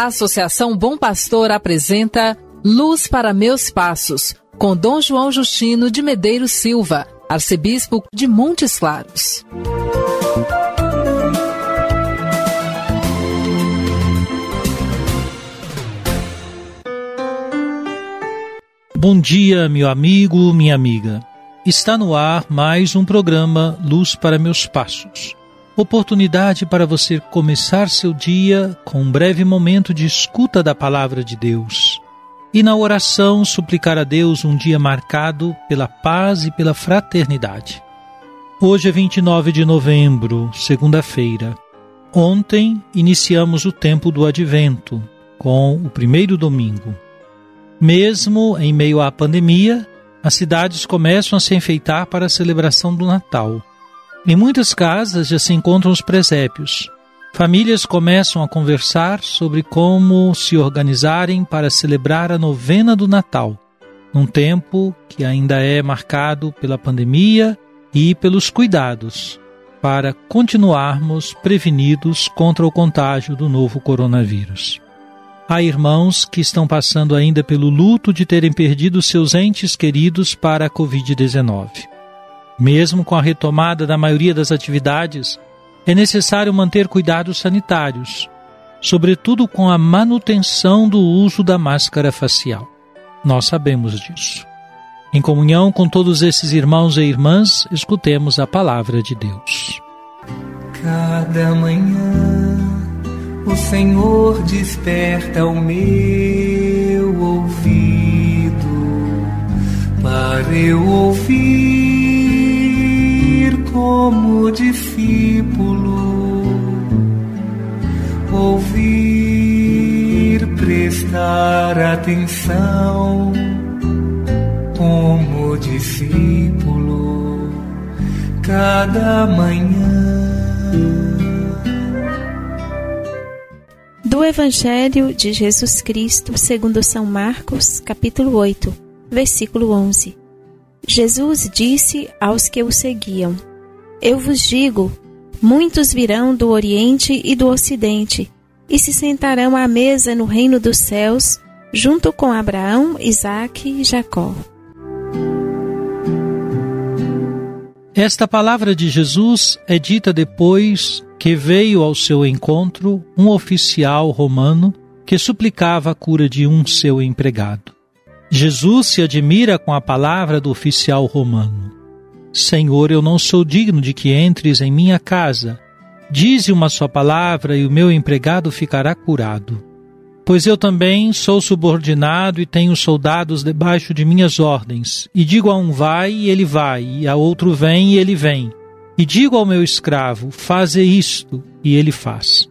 A Associação Bom Pastor apresenta Luz para Meus Passos, com Dom João Justino de Medeiros Silva, arcebispo de Montes Claros. Bom dia, meu amigo, minha amiga. Está no ar mais um programa Luz para Meus Passos. Oportunidade para você começar seu dia com um breve momento de escuta da palavra de Deus. E na oração suplicar a Deus um dia marcado pela paz e pela fraternidade. Hoje é 29 de novembro, segunda-feira. Ontem iniciamos o tempo do advento, com o primeiro domingo. Mesmo em meio à pandemia, as cidades começam a se enfeitar para a celebração do Natal. Em muitas casas já se encontram os presépios. Famílias começam a conversar sobre como se organizarem para celebrar a novena do Natal, num tempo que ainda é marcado pela pandemia e pelos cuidados para continuarmos prevenidos contra o contágio do novo coronavírus. Há irmãos que estão passando ainda pelo luto de terem perdido seus entes queridos para a Covid-19. Mesmo com a retomada da maioria das atividades, é necessário manter cuidados sanitários, sobretudo com a manutenção do uso da máscara facial. Nós sabemos disso. Em comunhão com todos esses irmãos e irmãs, escutemos a palavra de Deus. Cada manhã o Senhor desperta o meu ouvido para eu ouvir como discípulo, ouvir, prestar atenção como discípulo, cada manhã. Do Evangelho de Jesus Cristo, segundo São Marcos, capítulo 8, versículo 11. Jesus disse aos que o seguiam: Eu vos digo, muitos virão do Oriente e do Ocidente e se sentarão à mesa no reino dos céus, junto com Abraão, Isaque e Jacó. Esta palavra de Jesus é dita depois que veio ao seu encontro um oficial romano que suplicava a cura de um seu empregado. Jesus se admira com a palavra do oficial romano. Senhor, eu não sou digno de que entres em minha casa. Dize uma só palavra e o meu empregado ficará curado. Pois eu também sou subordinado e tenho soldados debaixo de minhas ordens. E digo a um vai e ele vai, e a outro vem e ele vem. E digo ao meu escravo, faze isto, e ele faz.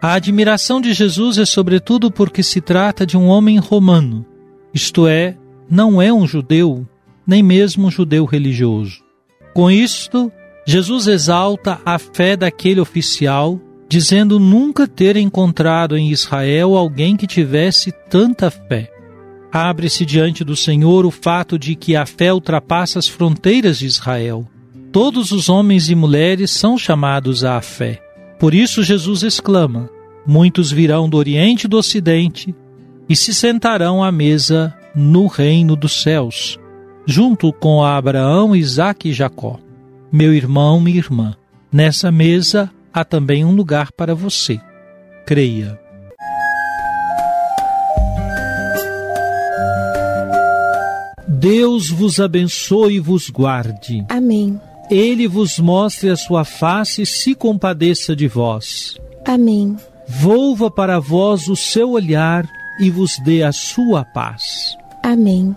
A admiração de Jesus é sobretudo porque se trata de um homem romano, isto é, não é um judeu, nem mesmo um judeu religioso. Com isto, Jesus exalta a fé daquele oficial, dizendo nunca ter encontrado em Israel alguém que tivesse tanta fé. Abre-se diante do Senhor o fato de que a fé ultrapassa as fronteiras de Israel. Todos os homens e mulheres são chamados à fé. Por isso Jesus exclama: Muitos virão do Oriente e do Ocidente e se sentarão à mesa no reino dos céus, junto com Abraão, Isaque e Jacó. Meu irmão, minha irmã, nessa mesa há também um lugar para você. Creia. Deus vos abençoe e vos guarde. Amém. Ele vos mostre a sua face e se compadeça de vós. Amém. Volva para vós o seu olhar e vos dê a sua paz. Amém.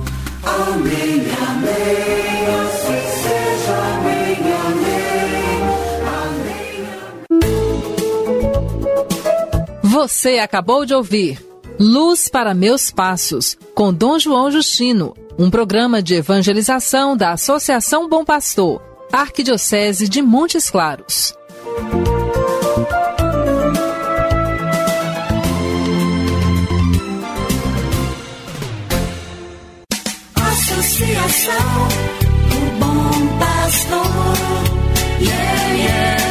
Amém, amém, assim seja, amém, amém, amém. Você acabou de ouvir Luz para Meus Passos, com Dom João Justino, um programa de evangelização da Associação Bom Pastor, Arquidiocese de Montes Claros. Associação do Bom Pastor. Yeah, yeah.